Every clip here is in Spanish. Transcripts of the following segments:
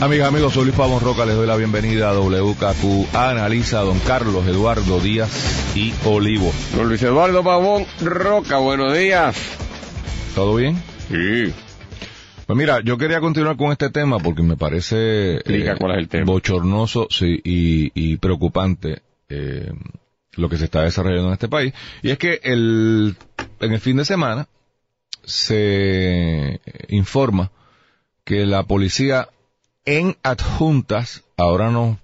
amigas, amigos. Soy Luis Pavón Roca. Les doy la bienvenida a WKQ Analiza, don Carlos Eduardo Díaz y Olivo. Don Luis Eduardo Pavón Roca, buenos días. ¿Todo bien? Sí. Pues mira, yo quería continuar con este tema porque me parece Explica cuál es el tema. bochornoso sí, y, y preocupante eh, lo que se está desarrollando en este país. Y es que el, en el fin de semana se informa que la policía en adjuntas ahora nos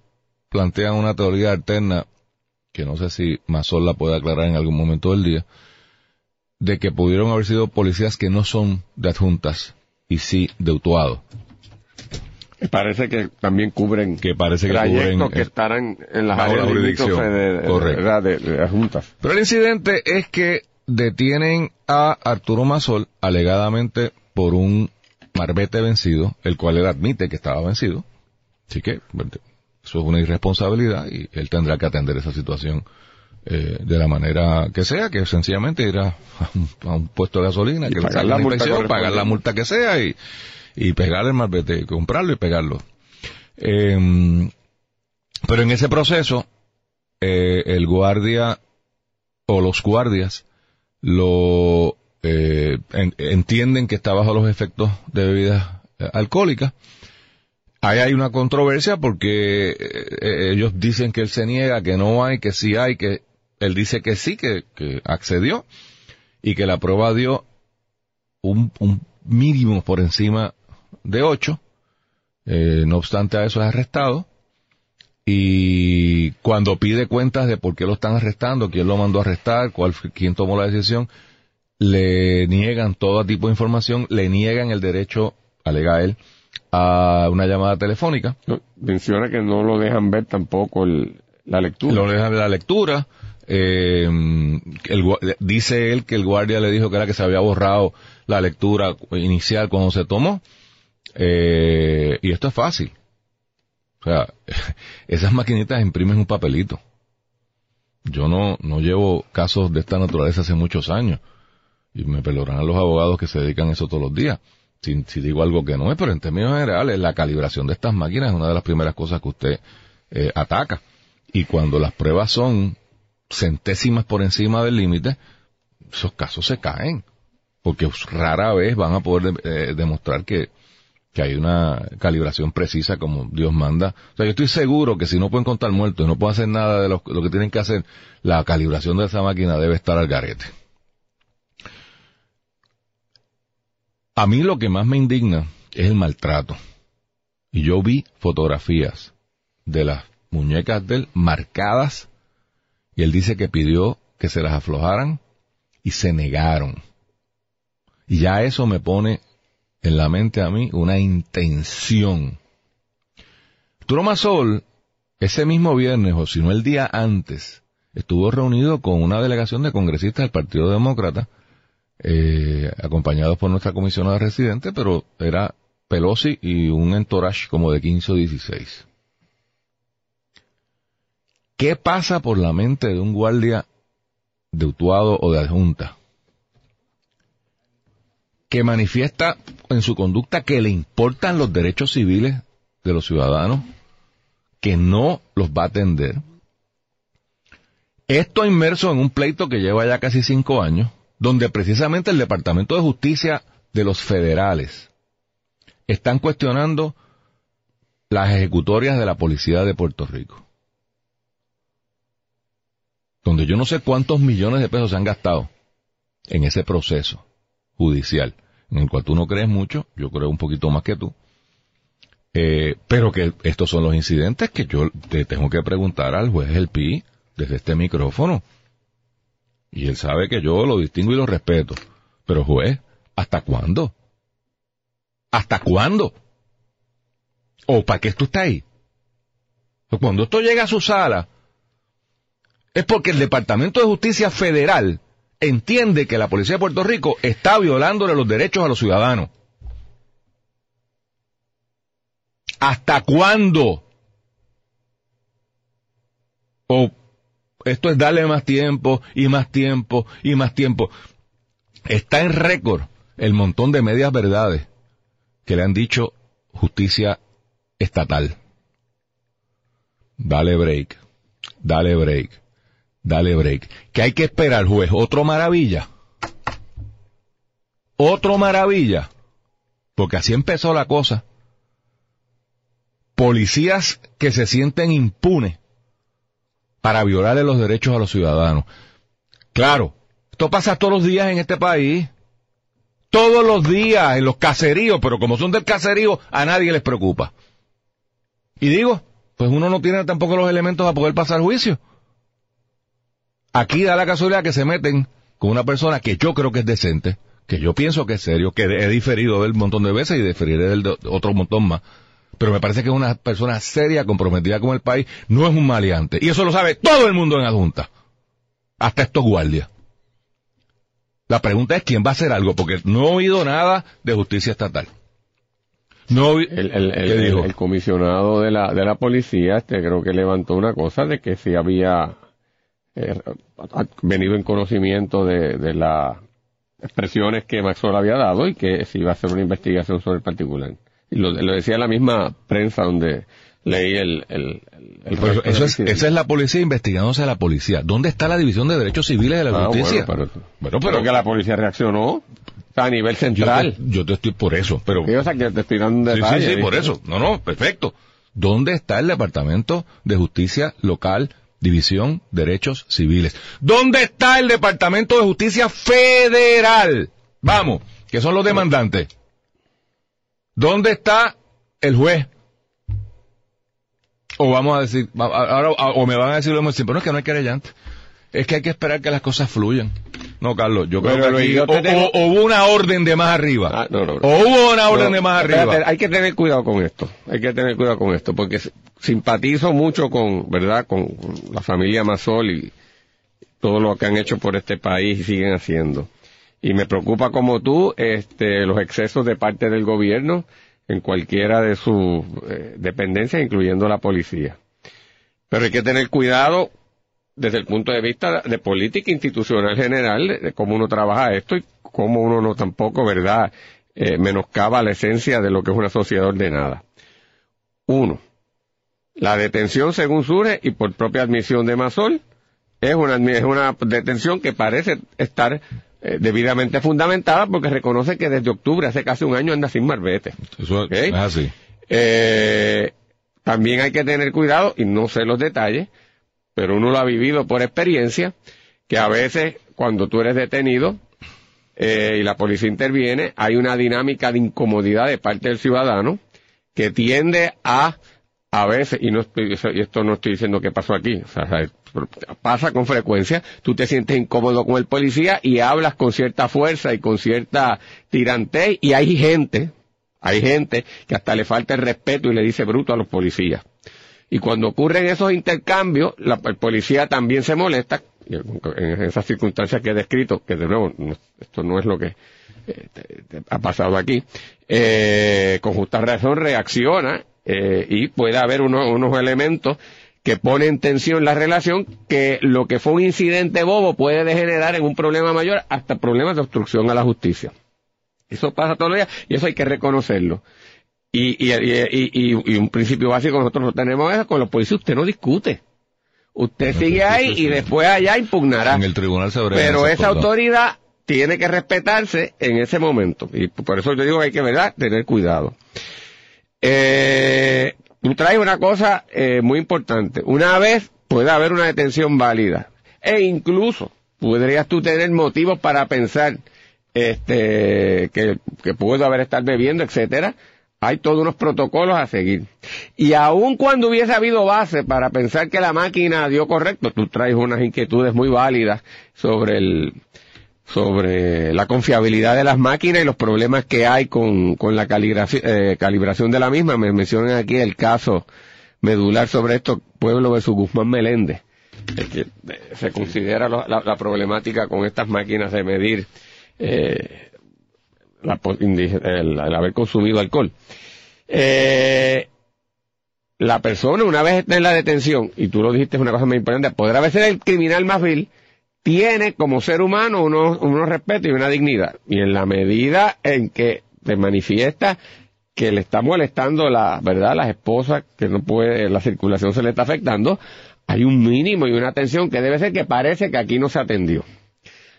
plantean una teoría alterna que no sé si Mazol la puede aclarar en algún momento del día, de que pudieron haber sido policías que no son de adjuntas y sí de Utuado. Parece que también cubren Que parece que trayectos cubren, que estarán en las áreas de, de, de- de las juntas. Pero el incidente es que detienen a Arturo Mazol alegadamente por un marbete vencido, el cual él admite que estaba vencido. Así que eso es una irresponsabilidad y él tendrá que atender esa situación eh, de la manera que sea, que sencillamente ir a, a un, puesto de gasolina, Y que le pagar la multa pagar la multa que sea y, y pegar el marbete, comprarlo y pegarlo. Em, pero en ese proceso, eh, el guardia o los guardias lo eh, en- entienden que está bajo los efectos de bebidas eh, alcohólicas. Ahí hay una controversia porque eh, ellos dicen que él se niega, que no hay, que sí hay, que él dice que sí, que, accedió y que la prueba dio un, mínimo por encima de 8. no obstante a eso es arrestado y cuando pide cuentas de por qué lo están arrestando, quién lo mandó a arrestar, cuál, quién tomó la decisión, le niegan todo tipo de información, le niegan el derecho, alega él, a una llamada telefónica, No, menciona que no lo dejan ver tampoco el, la lectura. lo dejan de la lectura, eh, el dice él que el guardia le dijo que era que se había borrado la lectura inicial cuando se tomó, eh, y esto es fácil. O sea, esas maquinitas imprimen un papelito. Yo no, no llevo casos de esta naturaleza hace muchos años. Y me perdonarán los abogados que se dedican a eso todos los días. Si, si digo algo que no es, pero en términos generales, la calibración de estas máquinas es una de las primeras cosas que usted eh, ataca. Y cuando las pruebas son centésimas por encima del límite, esos casos se caen. Porque rara vez van a poder eh, demostrar que, que hay una calibración precisa como Dios manda. O sea, yo estoy seguro que si no pueden contar muertos y no pueden hacer nada de lo, lo que tienen que hacer, la calibración de esa máquina debe estar al garete. A mí lo que más me indigna es el maltrato. Y yo vi fotografías de las muñecas de él marcadas y él dice que pidió que se las aflojaran y se negaron. Y ya eso me pone en la mente a mí una intención. Arturo Masol, ese mismo viernes, o si no el día antes, estuvo reunido con una delegación de congresistas del Partido Demócrata, eh, acompañados por nuestra comisionada residente, pero era Pelosi y un entourage como de 15 o 16. ¿Qué pasa por la mente de un guardia de o de adjunta? Que manifiesta en su conducta que le importan los derechos civiles de los ciudadanos, que no los va a atender. Esto inmerso en un pleito que lleva ya casi cinco años, donde precisamente el Departamento de Justicia de los federales están cuestionando las ejecutorias de la policía de Puerto Rico. Donde yo no sé cuántos millones de pesos se han gastado en ese proceso judicial, en el cual tú no crees mucho, yo creo un poquito más que tú, eh, pero que estos son los incidentes que yo te tengo que preguntar al juez El Pi desde este micrófono. Y él sabe que yo lo distingo y lo respeto. Pero juez, ¿hasta cuándo? ¿Hasta cuándo? ¿O para qué tú estás ahí? Cuando esto llega a su sala, es porque el Departamento de Justicia Federal entiende que la Policía de Puerto Rico está violándole los derechos a los ciudadanos. ¿Hasta cuándo? O esto es darle más tiempo y más tiempo y más tiempo. Está en récord el montón de medias verdades que le han dicho justicia estatal. Dale break, dale break, dale break. Que hay que esperar, juez, otro maravilla. Otro maravilla. Porque así empezó la cosa. Policías que se sienten impunes para violarle los derechos a los ciudadanos. Claro, esto pasa todos los días en este país. Todos los días en los caseríos, pero como son del caserío, a nadie les preocupa. Y digo, pues uno no tiene tampoco los elementos para poder pasar juicio. Aquí da la casualidad que se meten con una persona que yo creo que es decente, que yo pienso que es serio, que he diferido del montón de veces y diferiré del otro montón más. Pero me parece que es una persona seria, comprometida con el país, no es un maleante. Y eso lo sabe todo el mundo en la Junta. Hasta estos guardias. La pregunta es quién va a hacer algo, porque no he oído nada de justicia estatal. No, el, el, comisionado de la, de la policía este, creo que levantó una cosa de que si había eh, venido en conocimiento de, de las expresiones que Maxwell había dado y que si iba a hacer una investigación sobre el particular. Y lo, lo decía la misma prensa donde leí el... el, eso es, esa es la policía investigándose a la policía. ¿Dónde está la División de Derechos Civiles de la ah, Justicia? Bueno, pero, que la policía reaccionó a nivel central. Yo te, estoy por eso, pero... o sea, que te estoy dando Sí, sí, sí, por eso. No, no, perfecto. ¿Dónde está el Departamento de Justicia Local, División Derechos Civiles? ¿Dónde está el Departamento de Justicia Federal? Vamos, que son los demandantes. ¿Dónde está el juez? O vamos a decir, ahora, o me van a decir lo mismo, pero no es que no hay querellante. Es que hay que esperar que las cosas fluyan. No, Carlos, yo creo que aquí, o, hubo una orden de más arriba. Ah, no, no, o hubo una orden de más arriba. hay que tener cuidado con esto. Hay que tener cuidado con esto, porque simpatizo mucho con, ¿verdad?, con la familia Masol y todo lo que han hecho por este país y siguen haciendo. Y me preocupa como tú, este, los excesos de parte del gobierno en cualquiera de sus eh, dependencias, incluyendo la policía. Pero hay que tener cuidado desde el punto de vista de política institucional general, de cómo uno trabaja esto y cómo uno no tampoco, ¿verdad?, eh, menoscaba la esencia de lo que es una sociedad ordenada. Uno, la detención según surge y por propia admisión de Masol es una, es una detención que parece estar eh, debidamente fundamentada porque reconoce que desde octubre, hace casi un año, anda sin marbete. Eso es así. Eh, también hay que tener cuidado, y no sé los detalles, pero uno lo ha vivido por experiencia, que a veces cuando tú eres detenido eh, y la policía interviene, hay una dinámica de incomodidad de parte del ciudadano que tiende a, a veces, y, no estoy, y esto no estoy diciendo que pasó aquí, o sea, pasa con frecuencia, tú te sientes incómodo con el policía y hablas con cierta fuerza y con cierta tirantez y hay gente, hay gente que hasta le falta el respeto y le dice bruto a los policías. Y cuando ocurren esos intercambios, la, el policía también se molesta, en esas circunstancias que he descrito, que de nuevo, esto no es lo que eh, ha pasado aquí, eh, con justa razón reacciona eh, y puede haber unos elementos que ponen en tensión la relación que lo que fue un incidente bobo puede degenerar en un problema mayor hasta problemas de obstrucción a la justicia. Eso pasa todos los días y eso hay que reconocerlo. Y, y, y, y, un principio básico nosotros no tenemos es con los policías usted no discute. Usted sigue ahí y después allá impugnará. En el tribunal se Pero esa autoridad tiene que respetarse en ese momento. Y por eso yo digo que hay que, ¿verdad?, tener cuidado. Eh, tú traes una cosa eh, muy importante. Una vez puede haber una detención válida. E incluso podrías tú tener motivos para pensar este, que, que puedo haber estado bebiendo, etcétera, hay todos unos protocolos a seguir. Y aun cuando hubiese habido base para pensar que la máquina dio correcto, tú traes unas inquietudes muy válidas sobre el, sobre la confiabilidad de las máquinas y los problemas que hay con, con la calibración, eh, calibración de la misma. Me mencionan aquí el caso medular sobre esto, Pueblo versus Guzmán Meléndez, que eh, se considera la, problemática con estas máquinas de medir eh, el, haber consumido alcohol. Eh, la persona, una vez está en la detención, y tú lo dijiste, es una cosa muy importante, podrá ser el criminal más vil, tiene como ser humano unos, unos respetos y una dignidad. Y en la medida en que se manifiesta que le está molestando la, ¿verdad? Las esposas, que no puede, la circulación se le está afectando, hay un mínimo y una atención que debe ser que parece que aquí no se atendió.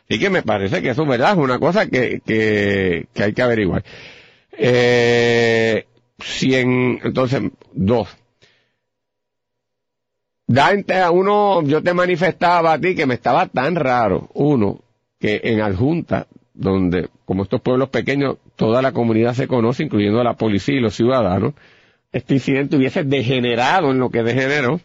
Y que me parece que eso, ¿verdad? Es una cosa que, que, que hay que averiguar. Eh, cien, entonces, dos. Dante, a uno, yo te manifestaba a ti que me estaba tan raro, uno, que en Adjunta, donde, como estos pueblos pequeños, toda la comunidad se conoce, incluyendo a la policía y los ciudadanos, este incidente hubiese degenerado en lo que degeneró.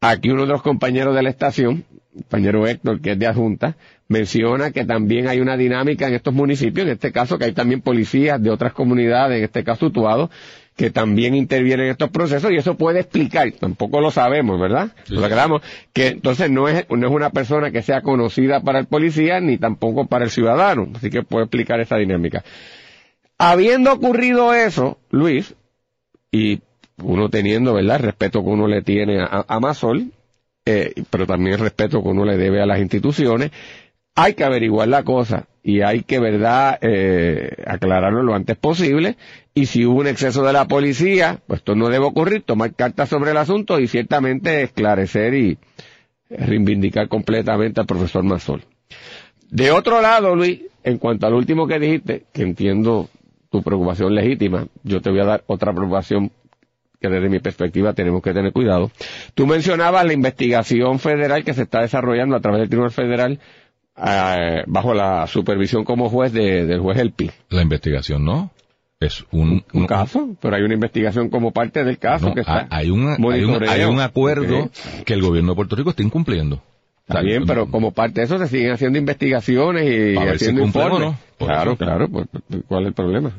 Aquí uno de los compañeros de la estación, compañero Héctor, que es de adjunta, menciona que también hay una dinámica en estos municipios, en este caso que hay también policías de otras comunidades, en este caso Utuado, que también intervienen en estos procesos y eso puede explicar, tampoco lo sabemos, ¿verdad? Lo aclaramos, que entonces no es, no es una persona que sea conocida para el policía ni tampoco para el ciudadano, así que puede explicar esa dinámica. Habiendo ocurrido eso, Luis, y uno teniendo, ¿verdad?, el respeto que uno le tiene a, a Masol, eh, pero también el respeto que uno le debe a las instituciones, hay que averiguar la cosa y hay que, verdad, eh, aclararlo lo antes posible. Y si hubo un exceso de la policía, pues esto no debe ocurrir, tomar cartas sobre el asunto y ciertamente esclarecer y reivindicar completamente al profesor Mazol. De otro lado, Luis, en cuanto al último que dijiste, que entiendo tu preocupación legítima, yo te voy a dar otra preocupación que desde mi perspectiva tenemos que tener cuidado. Tú mencionabas la investigación federal que se está desarrollando a través del Tribunal Federal eh, bajo la supervisión como juez de, del juez Elpi. La investigación, ¿no? Es un, un, caso, pero hay una investigación como parte del caso que está. Hay, un, hay, un, acuerdo que el gobierno de Puerto Rico está incumpliendo. Está bien, pero como parte de eso se siguen haciendo investigaciones y haciendo informes. Claro, claro, pues, ¿cuál es el problema?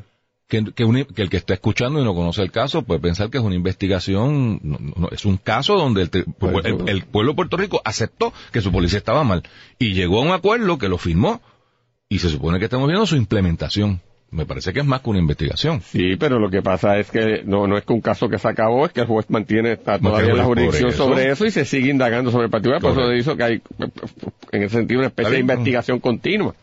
que, el que está escuchando y no conoce el caso puede pensar que es una investigación, no, es un caso donde el, el, pueblo de Puerto Rico aceptó que su policía estaba mal y llegó a un acuerdo que lo firmó y se supone que estamos viendo su implementación. Me parece que es más que una investigación. Sí, pero lo que pasa es que no, no es que un caso que se acabó, es que el juez mantiene todavía la jurisdicción sobre eso y se sigue indagando sobre el particular. Por eso dice que hay, en ese sentido, una especie de investigación continua.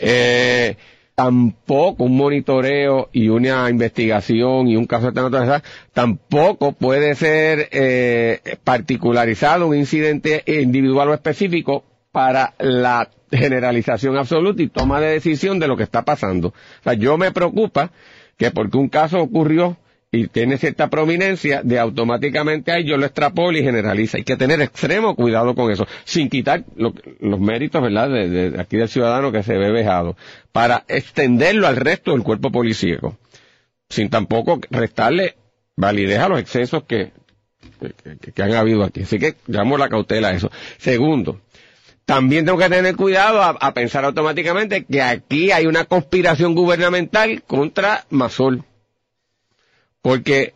Eh, tampoco un monitoreo y una investigación y un caso de naturaleza tampoco puede ser eh, particularizado un incidente individual o específico para la generalización absoluta y toma de decisión de lo que está pasando. O sea, yo me preocupa que porque un caso ocurrió y tiene cierta prominencia, de automáticamente ahí yo lo extrapolo y generaliza. Hay que tener extremo cuidado con eso, sin quitar los méritos, ¿verdad?, de, aquí del ciudadano que se ve vejado, para extenderlo al resto del cuerpo policíaco, sin tampoco restarle validez a los excesos que, que, han habido aquí. Así que damos la cautela a eso. Segundo, también tengo que tener cuidado a, pensar automáticamente que aquí hay una conspiración gubernamental contra Masol porque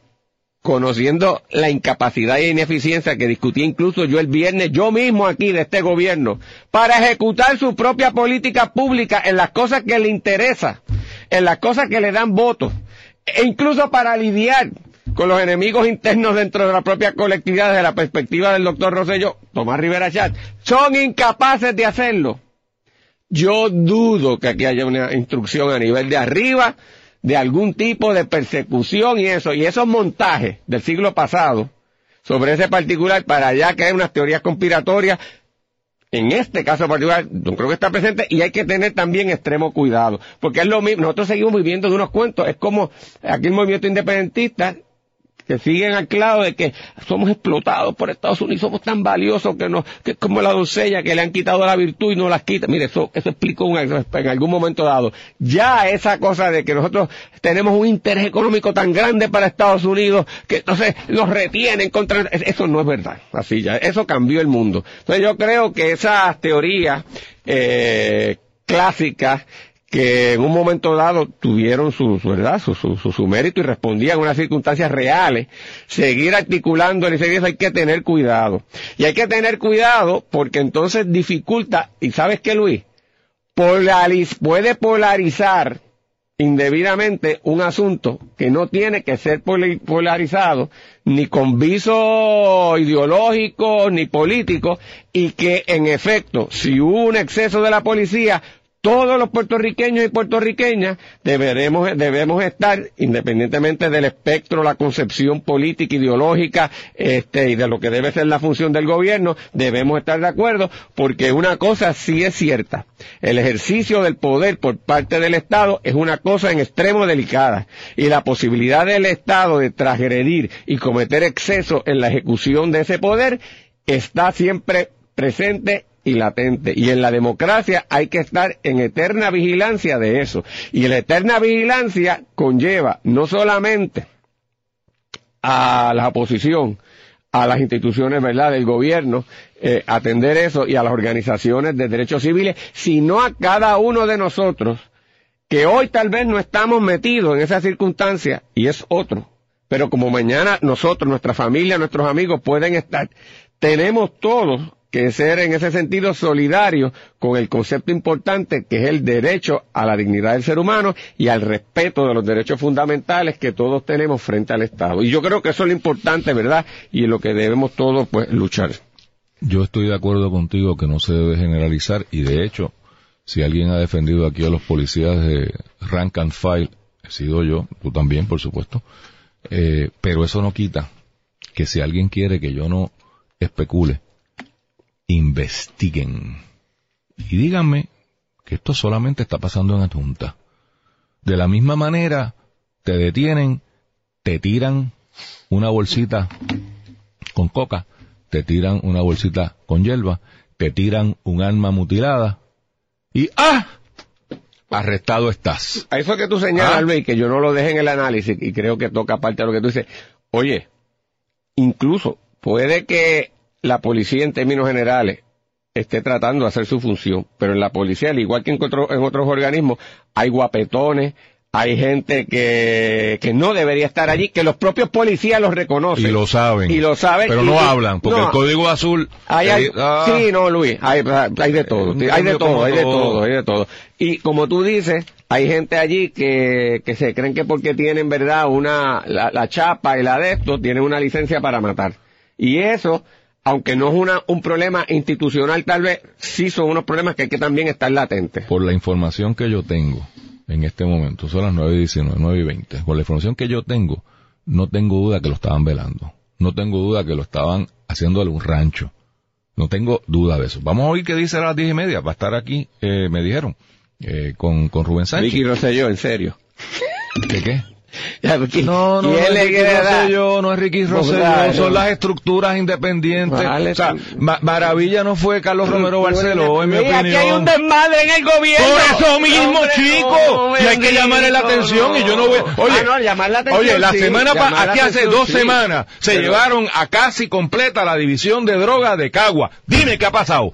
conociendo la incapacidad e ineficiencia que discutí incluso yo el viernes, yo mismo aquí de este gobierno, para ejecutar su propia política pública en las cosas que le interesa, en las cosas que le dan votos, e incluso para lidiar con los enemigos internos dentro de la propia colectividad desde la perspectiva del doctor Rosello, Tomás Rivera Chat, son incapaces de hacerlo. Yo dudo que aquí haya una instrucción a nivel de arriba de algún tipo de persecución y eso, y esos montajes del siglo pasado sobre ese particular para allá que hay unas teorías conspiratorias, en este caso particular, no creo que está presente y hay que tener también extremo cuidado, porque es lo mismo, nosotros seguimos viviendo de unos cuentos, es como aquí el movimiento independentista que siguen anclados de que somos explotados por Estados Unidos, somos tan valiosos que no, que es como la doncella que le han quitado la virtud y no las quita. Mire, eso, eso explicó en algún momento dado. Ya esa cosa de que nosotros tenemos un interés económico tan grande para Estados Unidos que entonces nos retienen contra, eso no es verdad. Así ya, eso cambió el mundo. Entonces yo creo que esas teorías, eh, clásicas que en un momento dado tuvieron su, su verdad, su, su, su, mérito y respondían a unas circunstancias reales, seguir articulando y seguir hay que tener cuidado. Y hay que tener cuidado porque entonces dificulta, y sabes qué Luis, Polariz, puede polarizar indebidamente un asunto que no tiene que ser polarizado ni con viso ideológico ni político y que en efecto si hubo un exceso de la policía todos los puertorriqueños y puertorriqueñas deberemos, debemos estar, independientemente del espectro, la concepción política, ideológica, este, y de lo que debe ser la función del gobierno, debemos estar de acuerdo, porque una cosa sí es cierta. El ejercicio del poder por parte del Estado es una cosa en extremo delicada, y la posibilidad del Estado de transgredir y cometer exceso en la ejecución de ese poder está siempre presente y latente. Y en la democracia hay que estar en eterna vigilancia de eso. Y la eterna vigilancia conlleva no solamente a la oposición, a las instituciones, ¿verdad?, del gobierno, eh, atender eso y a las organizaciones de derechos civiles, sino a cada uno de nosotros, que hoy tal vez no estamos metidos en esa circunstancia y es otro. Pero como mañana nosotros, nuestra familia, nuestros amigos pueden estar, tenemos todos que ser en ese sentido solidario con el concepto importante que es el derecho a la dignidad del ser humano y al respeto de los derechos fundamentales que todos tenemos frente al Estado. Y yo creo que eso es lo importante, ¿verdad? Y lo que debemos todos pues luchar. Yo estoy de acuerdo contigo que no se debe generalizar y de hecho, si alguien ha defendido aquí a los policías de rank and file, he sido yo, tú también, por supuesto, eh, pero eso no quita que si alguien quiere que yo no especule investiguen. Y díganme que esto solamente está pasando en Junta. De la misma manera, te detienen, te tiran una bolsita con coca, te tiran una bolsita con hierba, te tiran un arma mutilada y ¡ah! Arrestado estás. A eso que tú señalas, ¿Ah? Luis, que yo no lo deje en el análisis y creo que toca parte de lo que tú dices. Oye, incluso puede que la policía en términos generales esté tratando de hacer su función, pero en la policía, al igual que en, en otros organismos, hay guapetones, hay gente que, que no debería estar allí, que los propios policías los reconocen. Y lo saben. Y lo saben. Pero no hablan, porque el código azul... Hay, ah. sí, no, Luis, hay, hay de todo, hay de todo, hay de todo, hay de todo. Y como tú dices, hay gente allí que, que se creen que porque tienen, verdad, una, la, la chapa y la de esto, tienen una licencia para matar. Y eso, aunque no es una, un problema institucional tal vez, sí son unos problemas que hay que también estar latentes. Por la información que yo tengo en este momento, son las 9 y 19, 9 y 20, por la información que yo tengo, no tengo duda que lo estaban velando. No tengo duda que lo estaban haciéndole un rancho. No tengo duda de eso. Vamos a oír qué dice a las diez y media. Va a estar aquí, eh, me dijeron, eh, con, con Rubén Sánchez. Vicky Rosselló, en serio. ¿Qué qué? no, no, no es Ricky Rosselló, no es Ricky Rosselló, son las estructuras independientes. o sea, Maravilla no fue Carlos Romero Barceló, en mi opinión. Aquí hay un desmadre en el gobierno. Por eso mismo, chico. y hay que llamarle la atención y yo no voy... Oye, ah, llamar la atención, oye la semana aquí hace dos semanas se llevaron a casi completa la división de drogas de Cagua. Dime qué ha pasado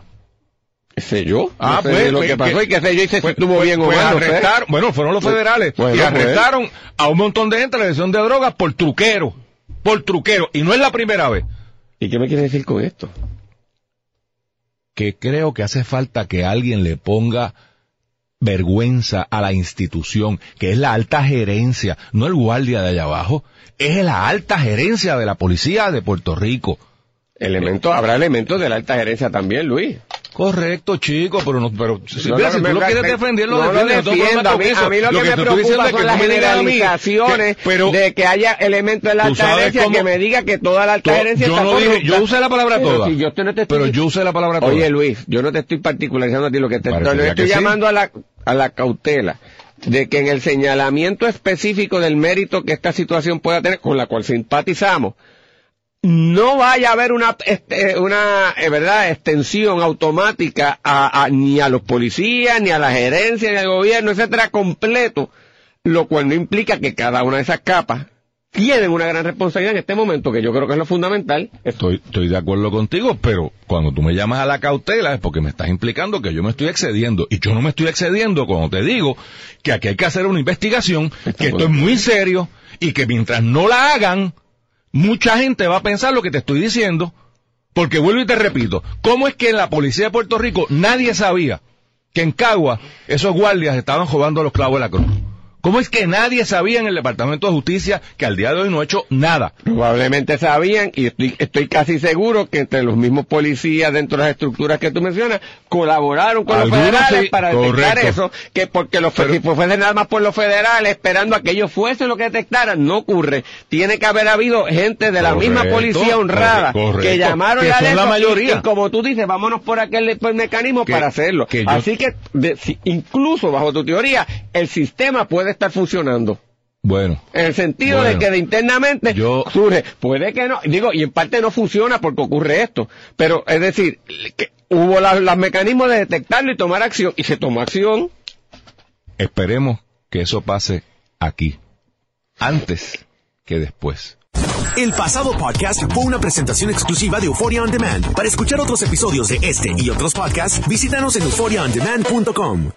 sé yo. Ah, pues, lo que pasó y que sé yo y se pues, estuvo bien pues, arrestaron, bueno, fueron los federales y arrestaron a un montón de gente en la dirección de drogas por truquero, por truquero, y no es la primera vez. ¿Y qué me quiere decir con esto? Que creo que hace falta que alguien le ponga vergüenza a la institución, que es la alta gerencia, no el guardia de allá abajo, es la alta gerencia de la policía de Puerto Rico. Elementos, habrá elementos de la alta gerencia también, Luis. Correcto, chico, pero no, pero si, tú lo quieres defender, lo defiendes. a, mí, a mí lo, que, me preocupa son las generalizaciones de que haya elementos de la alta gerencia que me diga que toda la alta gerencia yo está no dije, Yo usé la palabra toda. yo no te pero yo usé la palabra toda. Oye, Luis, yo no te estoy particularizando a ti, lo que te estoy, llamando a, la, a la cautela de que en el señalamiento específico del mérito que esta situación pueda tener, con la cual simpatizamos, no vaya a haber una, este, una eh, verdad extensión automática a, ni a los policías, ni a la gerencia, ni al gobierno, etcétera, completo, lo cual no implica que cada una de esas capas tienen una gran responsabilidad en este momento, que yo creo que es lo fundamental. Estoy, estoy de acuerdo contigo, pero cuando tú me llamas a la cautela es porque me estás implicando que yo me estoy excediendo. Y yo no me estoy excediendo cuando te digo que aquí hay que hacer una investigación, que esto es muy serio y que mientras no la hagan, mucha gente va a pensar lo que te estoy diciendo. Porque vuelvo y te repito, ¿cómo es que en la policía de Puerto Rico nadie sabía que en Cagua esos guardias estaban jugando los clavos de la cruz? ¿Cómo es que nadie sabía en el Departamento de Justicia que al día de hoy no ha hecho nada? Probablemente sabían y estoy, estoy casi seguro que entre los mismos policías dentro de las estructuras que tú mencionas colaboraron con los federales para detectar eso, que porque los Pero, si nada más por los federales esperando a que ellos fuesen lo que detectaran, no ocurre. Tiene que haber habido gente de la correcto, misma policía honrada correcto, que llamaron que a la mayoría. Y, y, como tú dices, vámonos por aquel por mecanismo que, para hacerlo. Que yo... Así que de, si, incluso bajo tu teoría, el sistema puede estar funcionando. Bueno. En el sentido bueno, de que de internamente yo, surge. Puede que no, digo, y en parte no funciona porque ocurre esto. Pero es decir, que hubo los mecanismos de detectarlo y tomar acción. Y se tomó acción. Esperemos que eso pase aquí. Antes que después. El pasado podcast fue una presentación exclusiva de Euphoria On Demand. Para escuchar otros episodios de este y otros podcasts, visítanos en euphoriaondemand.com.